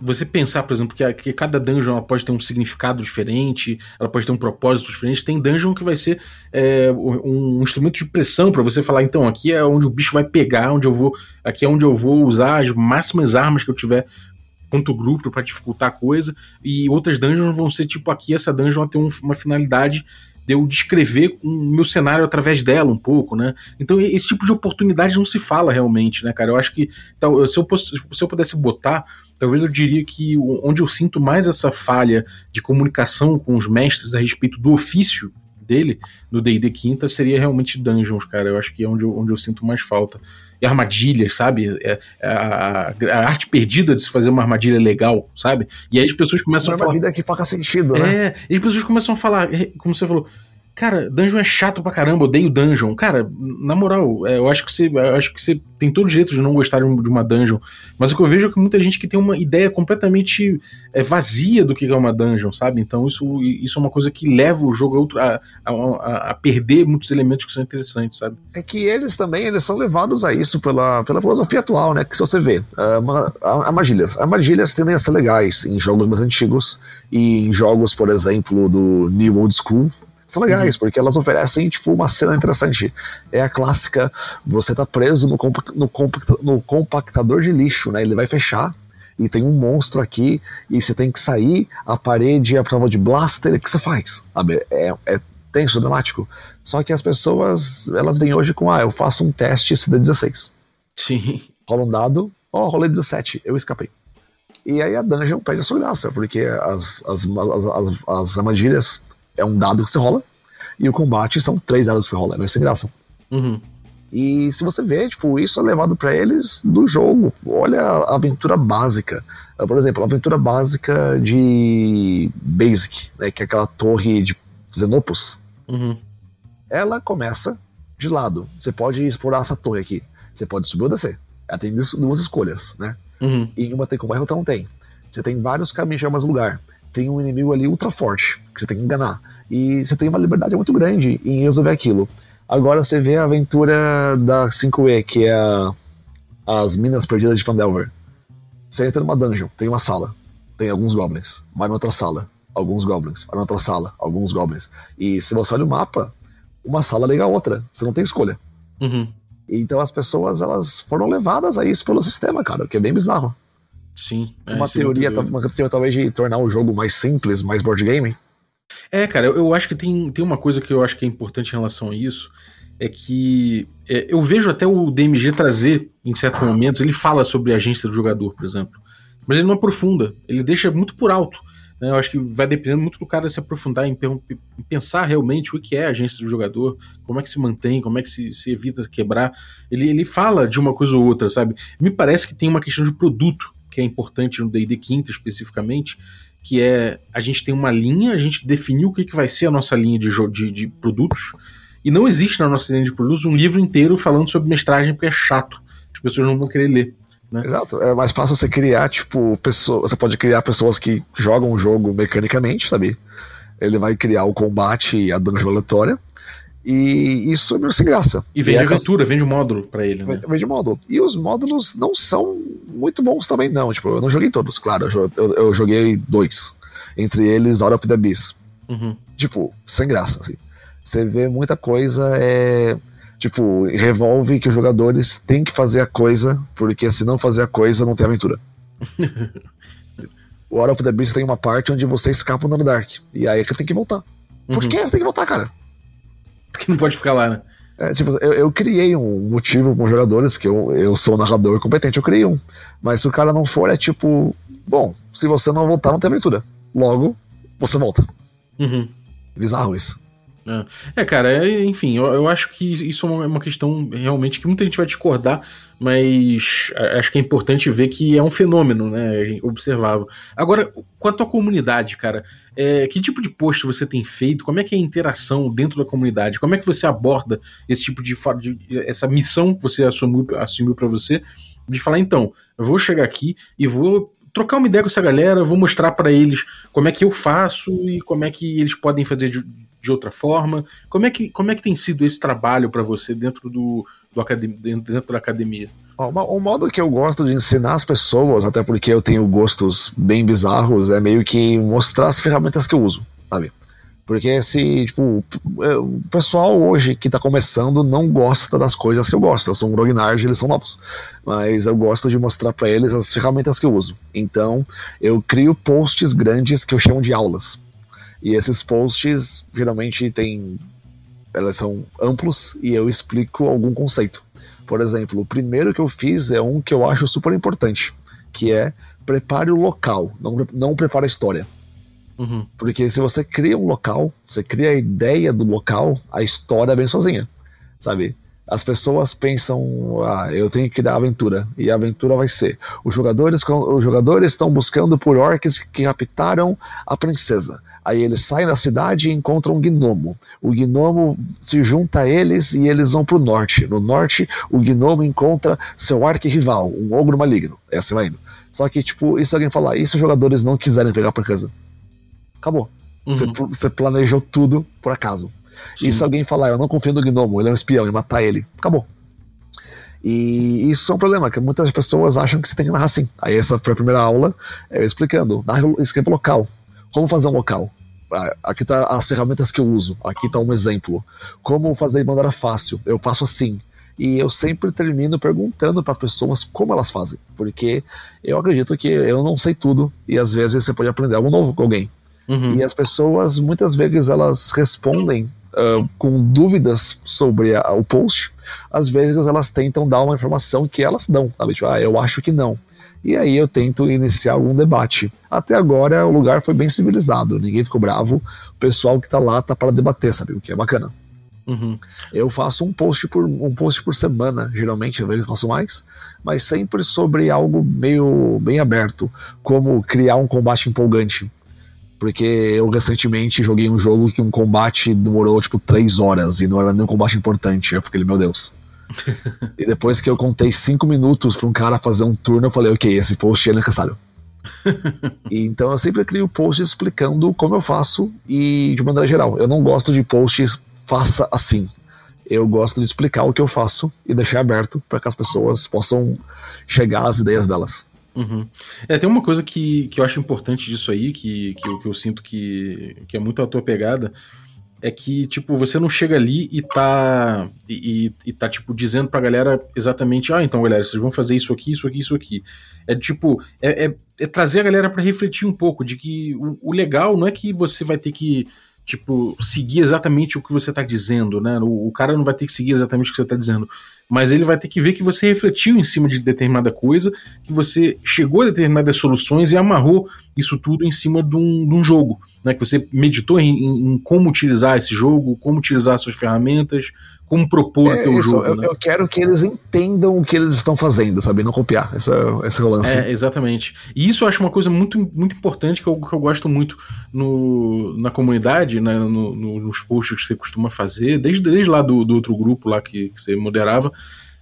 você pensar, por exemplo, que, a, que, cada dungeon pode ter um significado diferente, ela pode ter um propósito diferente. Tem dungeon que vai ser é, um instrumento de pressão para você falar, então, aqui é onde o bicho vai pegar, onde eu vou. Aqui é onde eu vou usar as máximas armas que eu tiver quanto grupo para dificultar a coisa, e outras dungeons vão ser tipo aqui, essa dungeon ter um, uma finalidade de eu descrever o meu cenário através dela um pouco, né? Então esse tipo de oportunidade não se fala realmente, né, cara? Eu acho que tal, se, eu, se eu pudesse botar, talvez eu diria que onde eu sinto mais essa falha de comunicação com os mestres a respeito do ofício dele no D&D quinta seria realmente dungeons, cara. Eu acho que é onde eu, onde eu sinto mais falta armadilhas, sabe? É, é, a, a, arte perdida de se fazer uma armadilha legal, sabe? E aí as pessoas começam uma a falar. armadilha que faça sentido, né? É, e as pessoas começam a falar, como você falou, Cara, dungeon é chato pra caramba, odeio dungeon. Cara, na moral, é, eu acho que você, acho que você tem todo jeito de não gostar de uma dungeon. Mas o que eu vejo é que muita gente que tem uma ideia completamente é, vazia do que é uma dungeon, sabe? Então isso, isso é uma coisa que leva o jogo a, a, a, a perder muitos elementos que são interessantes, sabe? É que eles também eles são levados a isso pela, pela filosofia atual, né? Que se você vê, armadilhas. Armadilhas tendem a ser legais em jogos mais antigos e em jogos, por exemplo, do New Old School são legais, uhum. porque elas oferecem, tipo, uma cena interessante. É a clássica, você tá preso no, compa no, compa no compactador de lixo, né? Ele vai fechar, e tem um monstro aqui, e você tem que sair, a parede é a prova de blaster, o que você faz? Sabe? É, é tenso, dramático. Só que as pessoas, elas vêm hoje com, ah, eu faço um teste CD16. Sim. Rola um dado, ó, oh, rolei 17, eu escapei. E aí a dungeon perde a sua graça, porque as, as, as, as, as armadilhas é um dado que você rola, e o combate são três dados que você rola, é meio sem graça. Uhum. E se você vê, tipo, isso é levado para eles do jogo. Olha a aventura básica. Ah, por exemplo, a aventura básica de Basic, né, que é aquela torre de Xenopus. Uhum. Ela começa de lado. Você pode explorar essa torre aqui. Você pode subir ou descer. Ela tem duas escolhas, né? Uhum. E uma tem como e outra não tem. Você tem vários caminhos de mais lugar tem um inimigo ali ultra forte, que você tem que enganar. E você tem uma liberdade muito grande em resolver aquilo. Agora você vê a aventura da 5E, que é a, as Minas Perdidas de Fandelver. Você entra numa dungeon, tem uma sala, tem alguns goblins. Vai na outra sala, alguns goblins. Vai na outra sala, alguns goblins. E se você olha o mapa, uma sala liga a outra. Você não tem escolha. Uhum. Então as pessoas elas foram levadas a isso pelo sistema, cara, que é bem bizarro. Sim. É, uma, teoria, é uma teoria talvez de tornar o jogo mais simples, mais board game. É, cara, eu, eu, acho que tem, tem uma coisa que eu acho que é importante em relação a isso. É que é, eu vejo até o DMG trazer, em certos momentos, ele fala sobre a agência do jogador, por exemplo. Mas ele não aprofunda, ele deixa muito por alto. Né? Eu acho que vai dependendo muito do cara se aprofundar em, em, pensar realmente o que é a agência do jogador, como é que se mantém, como é que se, se evita quebrar. Ele, ele fala de uma coisa ou outra, sabe? Me parece que tem uma questão de produto que é importante no D&D quinto especificamente, que é a gente tem uma linha, a gente definiu o que, que vai ser a nossa linha de, de, de produtos, e não existe na nossa linha de produtos um livro inteiro falando sobre mestragem porque é chato, as pessoas não vão querer ler. Né? Exato, é mais fácil você criar, tipo, pessoas, você pode criar pessoas que jogam o jogo mecanicamente, sabe? Ele vai criar o combate e a dungeon aleatória, e isso é meio sem graça. E vende e aventura, vende módulo para ele. Né? Vende módulo. E os módulos não são muito bons também, não. Tipo, eu não joguei todos, claro. Eu, eu joguei dois. Entre eles, Out of the Beast. Uhum. Tipo, sem graça, assim. Você vê muita coisa, é. Tipo, revolve que os jogadores têm que fazer a coisa, porque se não fazer a coisa, não tem aventura. <laughs> o Out of the Beast tem uma parte onde você escapa no Dark. E aí é que tem que voltar. Por uhum. que você tem que voltar, cara? Porque não pode ficar lá, né? É, tipo, eu, eu, criei um motivo com os jogadores, que eu, eu sou narrador competente, eu criei um. Mas se o cara não for, é tipo, bom, se você não voltar, não tem aventura. Logo, você volta. Uhum. Bizarro isso. É, é cara, é, enfim, eu, eu, acho que isso é uma questão realmente que muita gente vai discordar, mas acho que é importante ver que é um fenômeno, né? Observável. Agora, quanto à comunidade, cara, é, que tipo de post você tem feito? Como é que é a interação dentro da comunidade? Como é que você aborda esse tipo de, de essa missão que você assumiu, assumiu para você? De falar, então, eu vou chegar aqui e vou trocar uma ideia com essa galera, vou mostrar para eles como é que eu faço e como é que eles podem fazer de, de outra forma. Como é que, como é que tem sido esse trabalho para você dentro do, do academia, dentro da academia? O modo que eu gosto de ensinar as pessoas, até porque eu tenho gostos bem bizarros, é meio que mostrar as ferramentas que eu uso, sabe? Porque se, tipo, é, o pessoal hoje que tá começando não gosta das coisas que eu gosto. Eu sou um Grognard, eles são novos. Mas eu gosto de mostrar para eles as ferramentas que eu uso. Então, eu crio posts grandes que eu chamo de aulas. E esses posts geralmente têm. Elas são amplos e eu explico algum conceito. Por exemplo, o primeiro que eu fiz é um que eu acho super importante, que é prepare o local, não, não prepare a história. Uhum. Porque se você cria um local, você cria a ideia do local, a história vem sozinha, sabe? As pessoas pensam, ah, eu tenho que criar aventura. E a aventura vai ser: os jogadores, os jogadores estão buscando por orcs que raptaram a princesa. Aí eles saem da cidade e encontram um gnomo. O gnomo se junta a eles e eles vão pro norte. No norte, o gnomo encontra seu arqui-rival, um ogro maligno. É assim vai indo. Só que, tipo, e se alguém falar, e se os jogadores não quiserem pegar por casa? Acabou. Você, uhum. você planejou tudo por acaso. Sim. E se alguém falar, eu não confio no gnomo, ele é um espião, e matar ele, acabou. E isso é um problema, que muitas pessoas acham que você tem que narrar assim. Aí essa foi a primeira aula, eu explicando, escreva local. Como fazer um local? Ah, aqui tá as ferramentas que eu uso, aqui tá um exemplo. Como fazer de maneira fácil? Eu faço assim. E eu sempre termino perguntando para as pessoas como elas fazem, porque eu acredito que eu não sei tudo e às vezes você pode aprender algo novo com alguém. Uhum. E as pessoas muitas vezes elas respondem uh, com dúvidas sobre a, o post, às vezes elas tentam dar uma informação que elas dão, sabe? Tipo, ah, eu acho que não. E aí eu tento iniciar algum debate. Até agora o lugar foi bem civilizado, ninguém ficou bravo, o pessoal que tá lá tá para debater, sabe? O que é bacana. Uhum. Eu faço um post por um post por semana, geralmente, eu vejo faço mais, mas sempre sobre algo meio bem aberto, como criar um combate empolgante porque eu recentemente joguei um jogo que um combate demorou tipo três horas e não era nem um combate importante. Eu fiquei, meu Deus. <laughs> e depois que eu contei cinco minutos para um cara fazer um turno, eu falei, ok, esse post é necessário. <laughs> e, então eu sempre crio posts explicando como eu faço e de maneira geral. Eu não gosto de posts faça assim. Eu gosto de explicar o que eu faço e deixar aberto para que as pessoas possam chegar às ideias delas. Uhum. É, tem uma coisa que, que eu acho importante disso aí, que, que, eu, que eu sinto que, que é muito a tua pegada, é que, tipo, você não chega ali e tá, e, e tá, tipo, dizendo pra galera exatamente, ah, então, galera, vocês vão fazer isso aqui, isso aqui, isso aqui. É, tipo, é, é, é trazer a galera para refletir um pouco de que o, o legal não é que você vai ter que tipo, seguir exatamente o que você está dizendo, né? O, o, cara não vai ter que seguir exatamente o que você está dizendo mas ele vai ter que ver que você refletiu em cima de determinada coisa, que você chegou a determinadas soluções e amarrou isso tudo em cima de um, de um jogo, né? Que você meditou em, em, como utilizar esse jogo, como utilizar suas ferramentas, como propor é, o teu isso, jogo. Eu, né? eu, quero que eles entendam o que eles estão fazendo, sabe? Não copiar essa, esse lance. É, exatamente. E isso eu acho uma coisa muito, muito importante que eu, que eu gosto muito no, na comunidade, né, no, no, nos posts que você costuma fazer, desde, desde lá do, do outro grupo lá que, que você moderava,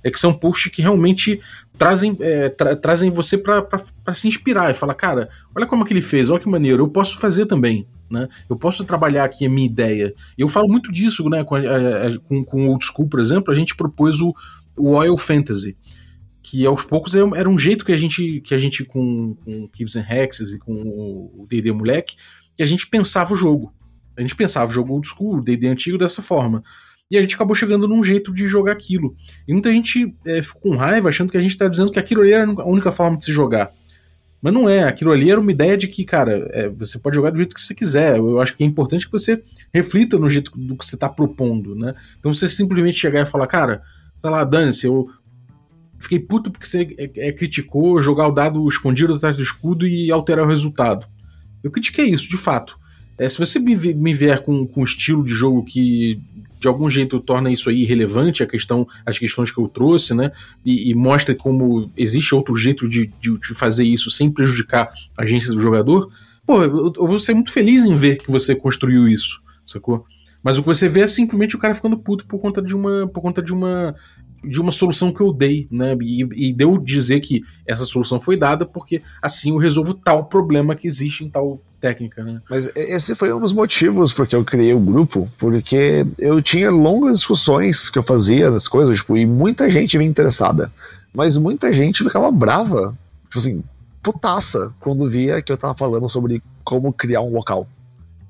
é que são posts que realmente trazem, é, tra trazem você para se inspirar e falar, cara, olha como que ele fez, olha que maneiro, eu posso fazer também. Né? Eu posso trabalhar aqui a minha ideia. Eu falo muito disso né, com, com, com o Old School, por exemplo, a gente propôs o, o Oil Fantasy, que aos poucos era um jeito que a gente, que a gente com, com Kives and Hexes e com o D&D Moleque, que a gente pensava o jogo. A gente pensava o jogo Old School, D&D antigo dessa forma. E a gente acabou chegando num jeito de jogar aquilo. E muita gente é, ficou com raiva, achando que a gente tá dizendo que aquilo ali era a única forma de se jogar. Mas não é, aquilo ali era uma ideia de que, cara, é, você pode jogar do jeito que você quiser. Eu acho que é importante que você reflita no jeito do que você está propondo, né? Então você simplesmente chegar e falar, cara, sei lá, dane-se, eu fiquei puto porque você é, é, criticou jogar o dado escondido atrás do escudo e alterar o resultado. Eu critiquei isso, de fato. É, se você me, me vier com, com um estilo de jogo que de algum jeito torna isso aí irrelevante, a questão, as questões que eu trouxe, né? E, e mostra como existe outro jeito de, de, de, fazer isso sem prejudicar a agência do jogador. Pô, eu, eu vou ser muito feliz em ver que você construiu isso, sacou? Mas o que você vê é simplesmente o cara ficando puto por conta de uma, por conta de uma, de uma solução que eu dei, né? E, e deu dizer que essa solução foi dada porque assim eu resolvo tal problema que existe em tal técnica, né? Mas esse foi um dos motivos porque eu criei o grupo, porque eu tinha longas discussões que eu fazia das coisas, tipo, e muita gente me interessada, mas muita gente ficava brava, tipo assim, putaça, quando via que eu tava falando sobre como criar um local.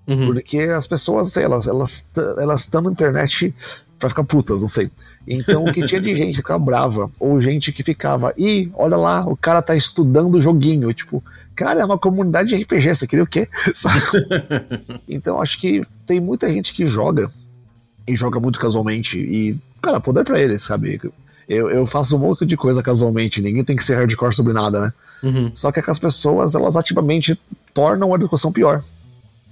Uhum. Porque as pessoas, sei, elas elas elas estão na internet para ficar putas, não sei. Então, o que tinha de gente que ficava brava, ou gente que ficava, ih, olha lá, o cara tá estudando o joguinho. Tipo, cara, é uma comunidade de RPG, você queria o quê? <laughs> então, acho que tem muita gente que joga, e joga muito casualmente, e, cara, poder para eles, sabe? Eu, eu faço um monte de coisa casualmente, ninguém tem que ser hardcore sobre nada, né? Uhum. Só que as pessoas, elas ativamente tornam a educação pior.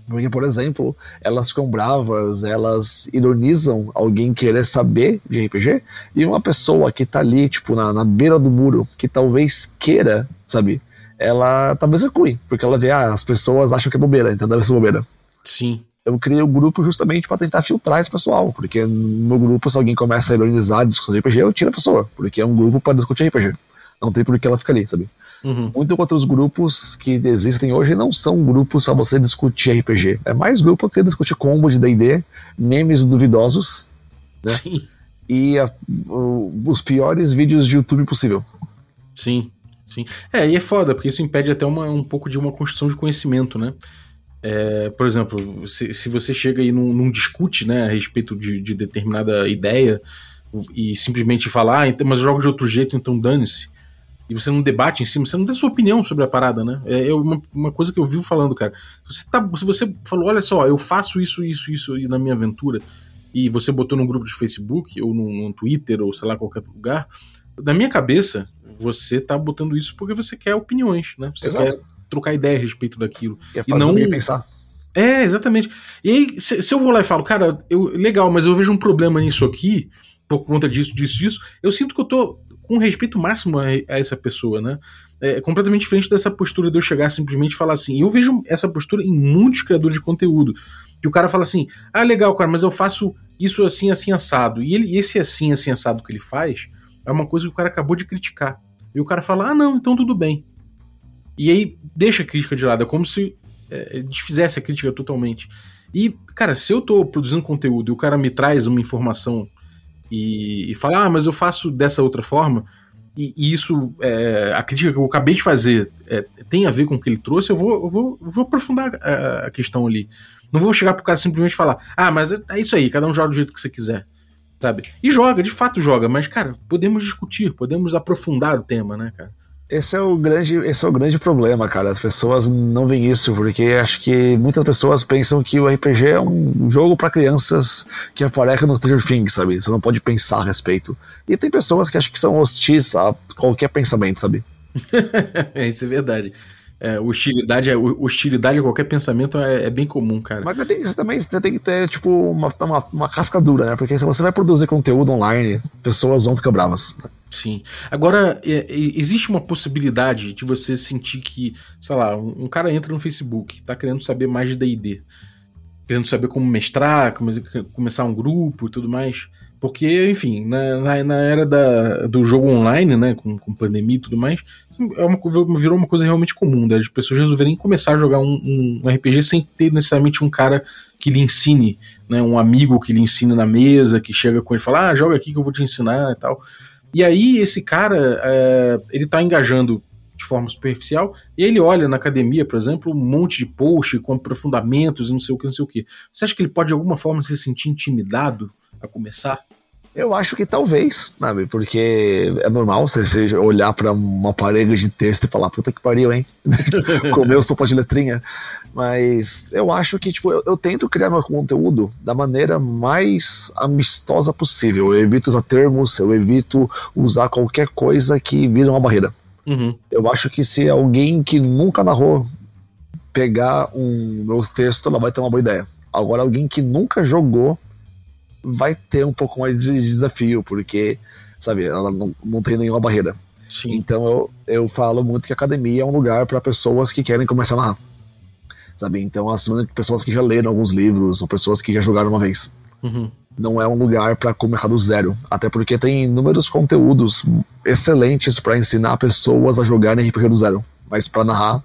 Porque, por exemplo, elas ficam bravas, elas ironizam alguém querer saber de RPG, e uma pessoa que tá ali, tipo, na, na beira do muro, que talvez queira, sabe? Ela talvez recue, porque ela vê, ah, as pessoas acham que é bobeira, então deve ser bobeira. Sim. Eu criei o um grupo justamente para tentar filtrar esse pessoal, porque no meu grupo, se alguém começa a ironizar a discussão de RPG, eu tiro a pessoa, porque é um grupo para discutir RPG. Não tem por que ela ficar ali, sabe? Uhum. Muito outros grupos que existem hoje não são grupos para você discutir RPG. É mais grupo que discutir combo de D&D, memes duvidosos, né? Sim. E a, o, os piores vídeos de YouTube possível. Sim, sim. É, e é foda, porque isso impede até uma, um pouco de uma construção de conhecimento, né? É, por exemplo, se, se você chega e não, não discute né, a respeito de, de determinada ideia e simplesmente falar, ah, mas eu jogo de outro jeito, então dane-se e você não debate em cima, você não dá sua opinião sobre a parada, né? É, é uma, uma coisa que eu vivo falando, cara. Se você, tá, se você falou, olha só, eu faço isso, isso, isso na minha aventura, e você botou num grupo de Facebook, ou num, num Twitter, ou sei lá, qualquer lugar, na minha cabeça, você tá botando isso porque você quer opiniões, né? Você Exato. quer trocar ideia a respeito daquilo. Quer fazer e não pensar. É, exatamente. E aí, se, se, eu vou lá e falo, cara, eu, legal, mas eu vejo um problema nisso aqui, por conta disso, disso, disso, eu sinto que eu tô com respeito máximo a, a essa pessoa, né? É completamente diferente dessa postura de eu chegar simplesmente e falar assim. Eu vejo essa postura em muitos criadores de conteúdo. Que o cara fala assim: ah, legal, cara, mas eu faço isso assim, assim, assado. E ele, esse assim, assim, assado que ele faz é uma coisa que o cara acabou de criticar. E o cara fala: ah, não, então tudo bem. E aí deixa a crítica de lado. É como se é, desfizesse a crítica totalmente. E, cara, se eu tô produzindo conteúdo e o cara me traz uma informação e, e falar, ah, mas eu faço dessa outra forma, e, e isso, é, a crítica que eu acabei de fazer é, tem a ver com o que ele trouxe, eu vou, eu vou, eu vou aprofundar a, a, questão ali. Não vou chegar pro cara simplesmente falar, ah, mas é, é isso aí, cada um joga do jeito que você quiser. Sabe? E joga, de fato joga, mas, cara, podemos discutir, podemos aprofundar o tema, né, cara? Esse é o grande, esse é o grande problema, cara. As pessoas não veem isso porque acho que muitas pessoas pensam que o RPG é um jogo para crianças que aparece no Stranger sabe? Você não pode pensar a respeito. E tem pessoas que acham que são hostis a qualquer pensamento, sabe? <laughs> isso é verdade. É, hostilidade, hostilidade a qualquer pensamento é, é bem comum, cara. Mas tem, você também você tem que ter, tipo, uma, uma, uma casca dura, né? Porque se você vai produzir conteúdo online, pessoas vão ficar bravas. Sim. Agora, é, existe uma possibilidade de você sentir que, sei lá, um, um cara entra no Facebook, tá querendo saber mais de DD, querendo saber como mestrar, como, começar um grupo e tudo mais. Porque, enfim, na, na, na era da, do jogo online, né, com, com pandemia e tudo mais, é uma, virou uma coisa realmente comum, né, as pessoas resolverem começar a jogar um, um, RPG sem ter necessariamente um cara que lhe ensine, né, um amigo que lhe ensine na mesa, que chega com ele e fala, ah, joga aqui que eu vou te ensinar e tal. E aí esse cara, é, ele tá engajando de forma superficial, e ele olha na academia, por exemplo, um monte de post com aprofundamentos e não sei o que, não sei o que. Você acha que ele pode de alguma forma se sentir intimidado a começar? Eu acho que talvez, sabe? Porque é normal você olhar para uma parede de texto e falar, puta que pariu, hein? <laughs> Comeu sopa de letrinha. Mas eu acho que, tipo, eu, eu, tento criar meu conteúdo da maneira mais amistosa possível. Eu evito usar termos, eu evito usar qualquer coisa que vira uma barreira. Uhum. Eu acho que se alguém que nunca narrou pegar um meu texto, ela vai ter uma boa ideia. Agora, alguém que nunca jogou vai ter um pouco mais de desafio, porque, sabe, ela não, não tem nenhuma barreira. Sim. Então eu, eu falo muito que a academia é um lugar para pessoas que querem começar a narrar. Sabe? Então, de pessoas que já leram alguns livros, ou pessoas que já jogaram uma vez. Uhum. Não é um lugar para começar do zero. Até porque tem inúmeros conteúdos excelentes para ensinar pessoas a jogarem RPG do zero. Mas para narrar,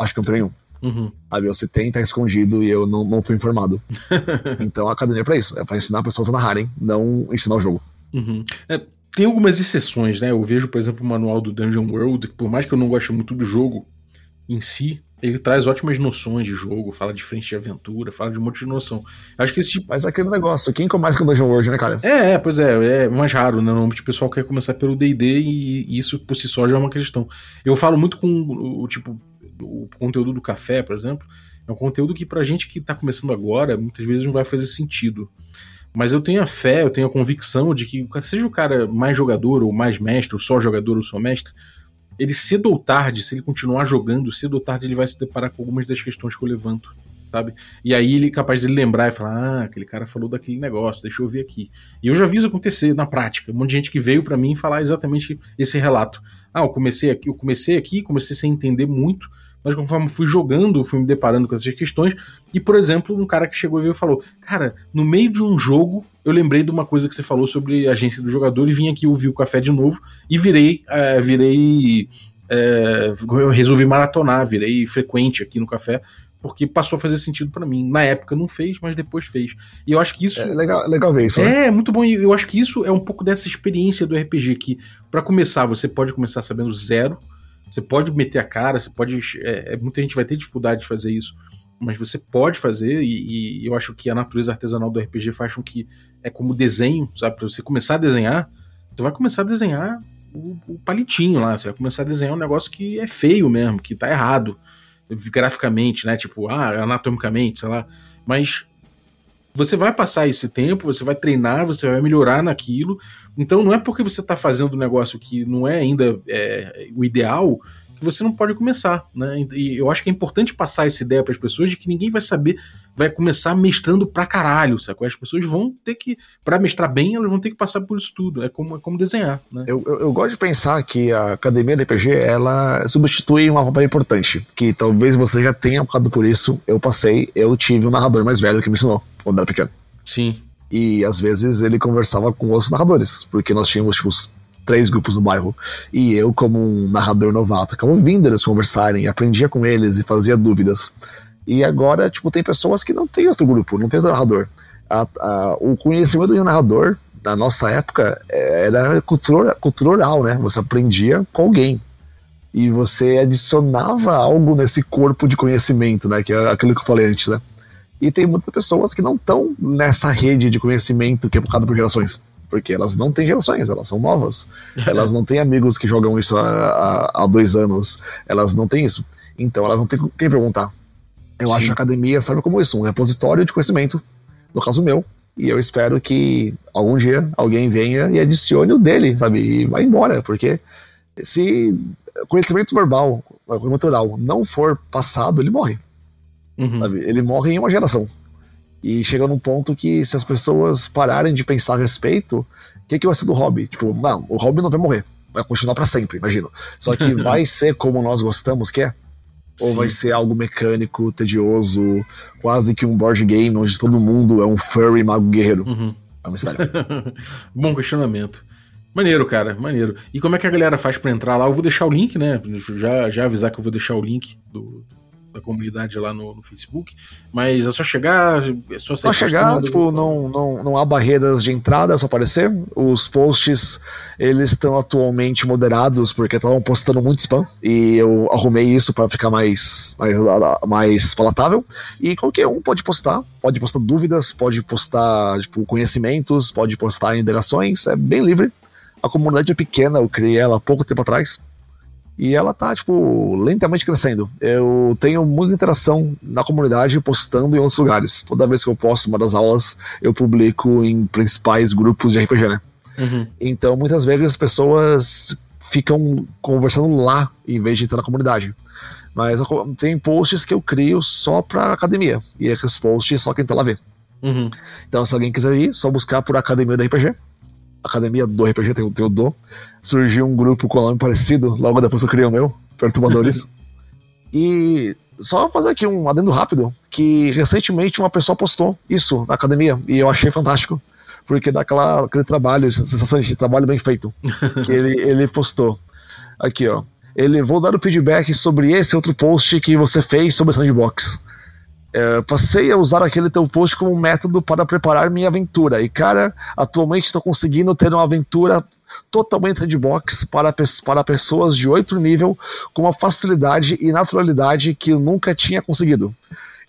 acho que não tem nenhum. Uhum. Sabe, você tem, tá escondido e eu não, não fui informado. <laughs> então a academia é pra isso, é pra ensinar pessoas a narrarem, não ensinar o jogo. Uhum. É, tem algumas exceções, né? Eu vejo, por exemplo, o manual do Dungeon World, que por mais que eu não goste muito do jogo em si, ele traz ótimas noções de jogo, fala de frente de aventura, fala de um monte de noção. Acho que esse tipo. Mas é aquele negócio, quem começa com Dungeon World, né, cara? É, é, pois é, é mais raro, né? Normalmente o pessoal quer começar pelo DD e isso por si só já é uma questão. Eu falo muito com o tipo, o conteúdo do café, por exemplo, é um conteúdo que pra gente que tá começando agora, muitas vezes não vai fazer sentido. Mas eu tenho a fé, eu tenho a convicção de que, seja o cara mais jogador, ou mais mestre, ou só jogador, ou só mestre, ele cedo ou tarde, se ele continuar jogando, cedo ou tarde ele vai se deparar com algumas das questões que eu levanto. sabe? E aí ele é capaz de lembrar e falar: ah, aquele cara falou daquele negócio, deixa eu ver aqui. E eu já vi isso acontecer na prática. Um monte de gente que veio para mim falar exatamente esse relato. Ah, eu comecei aqui, eu comecei aqui, comecei sem entender muito, mas conforme fui jogando, fui me deparando com essas questões. E, por exemplo, um cara que chegou e veio e falou: Cara, no meio de um jogo, eu lembrei de uma coisa que você falou sobre a agência do jogador e vim aqui ouvir o café de novo e virei. É, virei. É, eu resolvi maratonar, virei frequente aqui no café, porque passou a fazer sentido para mim. Na época não fez, mas depois fez. E eu acho que isso. É legal, legal ver isso. Né? É, muito bom. E eu acho que isso é um pouco dessa experiência do RPG, que, para começar, você pode começar sabendo zero. Você pode meter a cara, você pode. É, é, muita gente vai ter dificuldade de fazer isso. Mas você pode fazer, e, e, eu acho que a natureza artesanal do RPG faz com que é como desenho, sabe? Pra você começar a desenhar, você vai começar a desenhar o, o palitinho lá, você vai começar a desenhar um negócio que é feio mesmo, que tá errado graficamente, né? Tipo, ah, anatomicamente, sei lá. Mas você vai passar esse tempo, você vai treinar, você vai melhorar naquilo. Então não é porque você está fazendo um negócio que não é ainda é, o ideal você não pode começar, né? E eu acho que é importante passar essa ideia para as pessoas de que ninguém vai saber, vai começar mestrando pra caralho, sacou? As pessoas vão ter que, para mestrar bem, elas vão ter que passar por isso tudo. É como, é como desenhar, né? Eu, eu, eu gosto de pensar que a academia de RPG, ela substitui uma roupa importante, que talvez você já tenha passado por isso. Eu passei, eu tive um narrador mais velho que me ensinou quando era pequeno. Sim. E às vezes ele conversava com outros narradores, porque nós tínhamos, tipo, três grupos no bairro. E eu, como um narrador novato, ficava ouvindo eles conversarem, aprendia com eles e fazia dúvidas. E agora, tipo, tem pessoas que não tem outro grupo, não tem outro narrador. A, a, o conhecimento de um narrador, na nossa época, era cultura, cultural, né? Você aprendia com alguém. E você adicionava algo nesse corpo de conhecimento, né? Que é aquilo que eu falei antes, né? E tem muitas pessoas que não estão nessa rede de conhecimento que é focada por gerações porque elas não têm relações, elas são novas. elas não têm amigos que jogam isso há, há, há, dois anos, elas não têm isso. Então elas não têm quem perguntar. Eu Sim. acho que a academia serve como isso, um repositório de conhecimento, no caso meu, e eu espero que algum dia alguém venha e adicione o dele, sabe? E vai embora, porque se conhecimento verbal, oral, não for passado, ele morre. Uhum. Ele morre em uma geração. E chega num ponto que se as pessoas pararem de pensar a respeito, o que, que vai ser do hobby? Tipo, não, o hobby não vai morrer, vai continuar para sempre, imagino. Só que <laughs> vai ser como nós gostamos que é? Ou Sim. vai ser algo mecânico, tedioso, quase que um board game onde todo mundo é um furry mago guerreiro? Uhum. É um mistério. <laughs> Bom questionamento. Maneiro, cara, maneiro. E como é que a galera faz para entrar lá? Eu vou deixar o link, né? Já, já avisar que eu vou deixar o link do, da comunidade lá no, no, Facebook, mas é só chegar, é só, só chegar, tipo, não, não, não há barreiras de entrada, é só aparecer. Os posts, eles estão atualmente moderados porque estavam postando muito spam e eu arrumei isso para ficar mais, mais, mais palatável. E qualquer um pode postar, pode postar dúvidas, pode postar tipo, conhecimentos, pode postar indagações, é bem livre. A comunidade é pequena, eu criei ela há pouco tempo atrás. E ela tá, tipo, lentamente crescendo. Eu tenho muita interação na comunidade postando em outros lugares. Toda vez que eu posto uma das aulas, eu publico em principais grupos de RPG, né? Uhum. Então, muitas vezes as pessoas ficam conversando lá em vez de entrar na comunidade. Mas tem posts que eu crio só pra academia. E esses posts só quem tá lá vê. Uhum. Então, se alguém quiser ir, só buscar por Academia da RPG academia do RPG, tem, tem o Do, surgiu um grupo com o nome parecido, logo depois eu criei o meu, Perturbadores. <laughs> e só fazer aqui um adendo rápido, que recentemente uma pessoa postou isso na academia, e eu achei fantástico, porque dá aquela, aquele trabalho, sensação de trabalho bem feito, <laughs> que ele, ele postou. Aqui, ó. Ele, vou dar o feedback sobre esse outro post que você fez sobre Sandbox. É, passei a usar aquele teu post como método para preparar minha aventura. E, cara, atualmente estou conseguindo ter uma aventura totalmente redbox para, para pessoas de outro nível com uma facilidade e naturalidade que eu nunca tinha conseguido.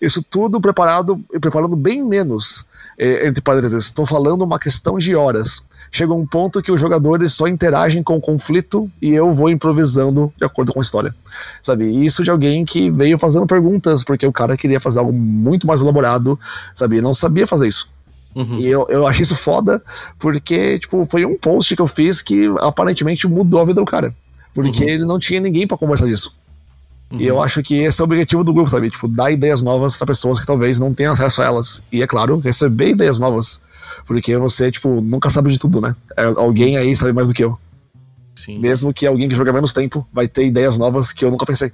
Isso tudo preparado e preparando bem menos. É, entre parênteses, estou falando uma questão de horas chega um ponto que os jogadores só interagem com o conflito e eu vou improvisando de acordo com a história. Sabe? isso de alguém que veio fazendo perguntas, porque o cara queria fazer algo muito mais elaborado, sabe? Não sabia fazer isso. Uhum. E eu, eu achei isso foda, porque, tipo, foi um post que eu fiz que aparentemente mudou a vida do cara. Porque uhum. ele não tinha ninguém para conversar disso. Uhum. E eu acho que esse é o objetivo do grupo, sabe? Tipo, dar ideias novas para pessoas que talvez não tenham acesso a elas. E é claro, receber ideias novas. Porque você, tipo, nunca sabe de tudo, né? É, alguém aí sabe mais do que eu. Sim. Mesmo que alguém que joga menos tempo vai ter ideias novas que eu nunca pensei.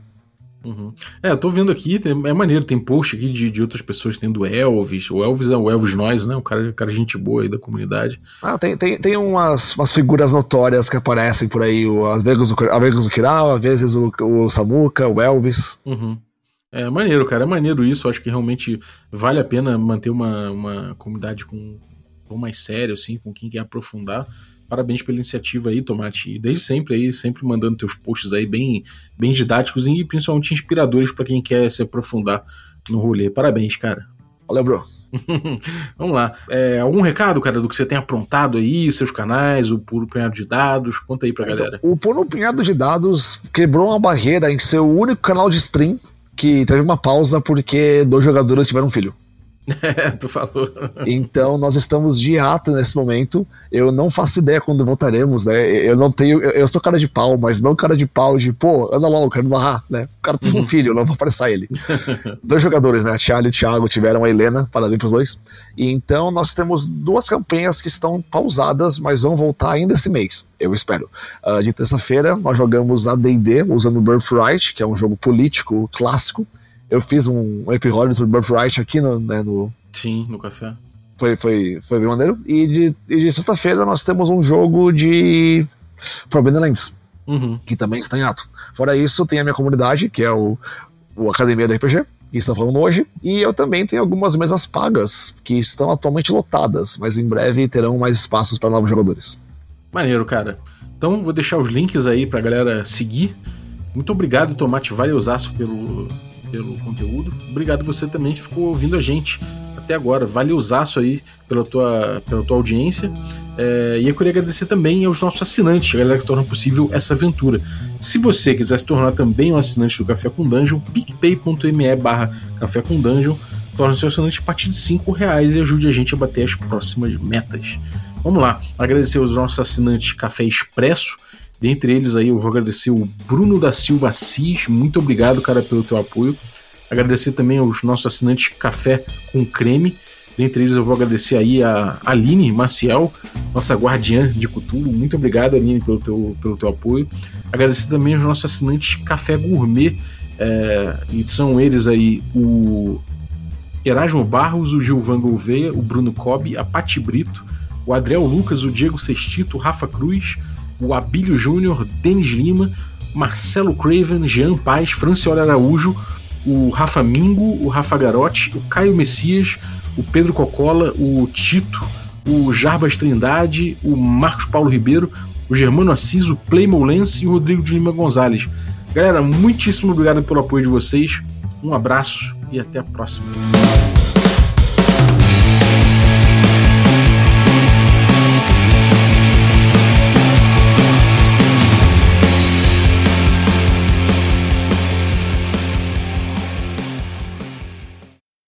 Uhum. É, eu tô vendo aqui, é maneiro, tem post aqui de, de outras pessoas tendo Elvis. O Elvis é o Elvis Nós, né? O cara, cara gente boa aí da comunidade. Ah, tem, tem, tem umas, umas figuras notórias que aparecem por aí. O, às vezes o, às vezes o Kiral, às vezes o, o Samuka, o Elvis. Uhum. É maneiro, cara, é maneiro isso. Acho que realmente vale a pena manter uma, uma comunidade com, com mais sério, assim, com quem quer aprofundar parabéns pela iniciativa aí, Tomate. E desde sempre aí, sempre mandando teus posts aí bem, bem didáticos e principalmente inspiradores para quem quer se aprofundar no rolê. Parabéns, cara. Valeu, bro. <laughs> Vamos lá. É, algum recado, cara, do que você tem aprontado aí, seus canais, o Puro Punhado de Dados? Conta aí pra então, galera. O Puro Punhado de Dados quebrou uma barreira em ser o único canal de stream que teve uma pausa porque dois jogadores tiveram um filho. É, <laughs> tu falou. Então nós estamos de ato nesse momento. Eu não faço ideia quando voltaremos, né? Eu não tenho. Eu sou cara de pau, mas não cara de pau de, pô, anda logo, quero narrar, né? O cara tem um uhum. filho, não vou apressar ele. <laughs> Dois jogadores, né? A Thiago e o Thiago tiveram a Helena, parabéns pros dois. E então nós temos duas campanhas que estão pausadas, mas vão voltar ainda esse mês, eu espero. Uh, de terça-feira nós jogamos a DD usando Birthright, que é um jogo político clássico eu fiz um, um episódio sobre Birthright aqui no, né, no. Sim, no café. Foi, foi, foi bem maneiro. E de, de sexta-feira nós temos um jogo de Forbidden Lands, uhum. que também está em ato. Fora isso, tem a minha comunidade, que é o, o Academia do RPG, que estão falando hoje. E eu também tenho algumas mesas pagas, que estão atualmente lotadas, mas em breve terão mais espaços para novos jogadores. Maneiro, cara. Então vou deixar os links aí pra galera seguir. Muito obrigado, Tomate Valeusaço, pelo, pelo conteúdo. Obrigado você também que ficou ouvindo a gente até agora. Valeuzaço aí pela tua, pela tua audiência. É, e eu queria agradecer também aos nossos assinantes, a galera que torna possível essa aventura. Se você quiser se tornar também um assinante do Café com Dungeon, picpay.me barra Café com Dungeon, torne-se um assinante a partir de 5 reais e ajude a gente a bater as próximas metas. Vamos lá, agradecer aos nossos assinantes Café Expresso, Dentre eles aí eu vou agradecer o Bruno da Silva Assis, muito obrigado, cara, pelo teu apoio. Agradecer também aos nossos assinantes Café com Creme. Dentre eles eu vou agradecer aí a Aline Maciel, nossa guardiã de Cutulo. Muito obrigado, Aline, pelo teu, pelo teu apoio. Agradecer também aos nossos assinantes Café Gourmet. É, e são eles aí o Erasmo Barros, o Gilvan Gouveia, o Bruno Cobb, a Pati Brito, o Adriel Lucas, o Diego Sextito, o Rafa Cruz, o Abílio Júnior, Denis Lima, Marcelo Craven, Jean Paz, Francioli Araújo, o Rafa Mingo, o Rafa Garotti, o Caio Messias, o Pedro Cocola, o Tito, o Jarbas Trindade, o Marcos Paulo Ribeiro, o Germano Assis, o Playmo Lance e o Rodrigo de Lima Gonzalez. Galera, muitíssimo obrigado pelo apoio de vocês. Um abraço e até a próxima.